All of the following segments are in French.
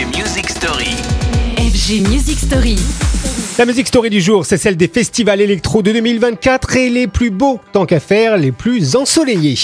FG Music Story. FG Music Story. La musique story du jour, c'est celle des festivals électro de 2024 et les plus beaux, tant qu'à faire, les plus ensoleillés.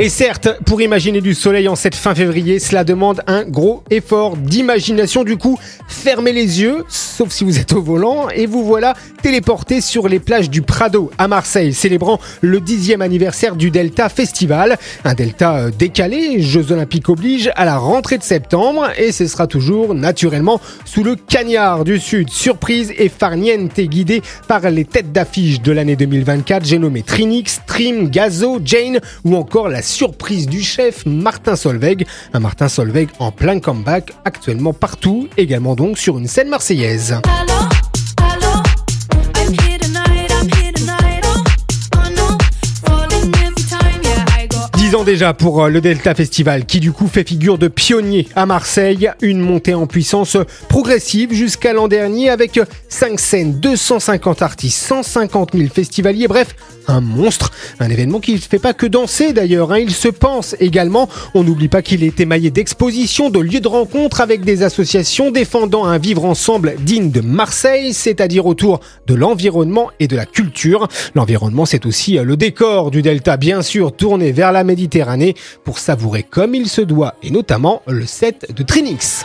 Et certes, pour imaginer du soleil en cette fin février, cela demande un gros effort d'imagination. Du coup, fermez les yeux, sauf si vous êtes au volant, et vous voilà téléporté sur les plages du Prado à Marseille, célébrant le dixième anniversaire du Delta Festival. Un Delta euh, décalé, Jeux Olympiques oblige, à la rentrée de septembre, et ce sera toujours naturellement sous le cagnard du Sud. Surprise et farniente guidée par les têtes d'affiche de l'année 2024. J'ai nommé Trinix, Trim, Gazo, Jane ou encore la surprise du chef Martin Solveig. Un Martin Solveig en plein comeback, actuellement partout, également donc sur une scène marseillaise. Déjà pour euh, le Delta Festival qui du coup fait figure de pionnier à Marseille, une montée en puissance progressive jusqu'à l'an dernier avec 5 scènes, 250 artistes, 150 000 festivaliers, bref, un monstre, un événement qui ne fait pas que danser d'ailleurs, hein. il se pense également, on n'oublie pas qu'il est émaillé d'expositions, de lieux de rencontre avec des associations défendant un vivre ensemble digne de Marseille, c'est-à-dire autour de l'environnement et de la culture. L'environnement c'est aussi euh, le décor du Delta bien sûr tourné vers la Pour savourer comme il se doit et notamment le set de Trinix.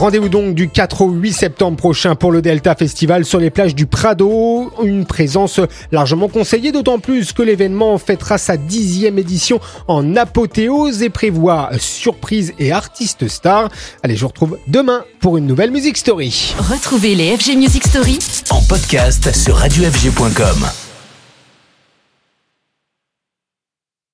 Rendez-vous donc du 4 au 8 septembre prochain pour le Delta Festival sur les plages du Prado. Une présence largement conseillée, d'autant plus que l'événement fêtera sa dixième édition en apothéose et prévoit surprises et artistes stars. Allez, je vous retrouve demain pour une nouvelle Music Story. Retrouvez les FG Music Story En podcast sur radiofg.com.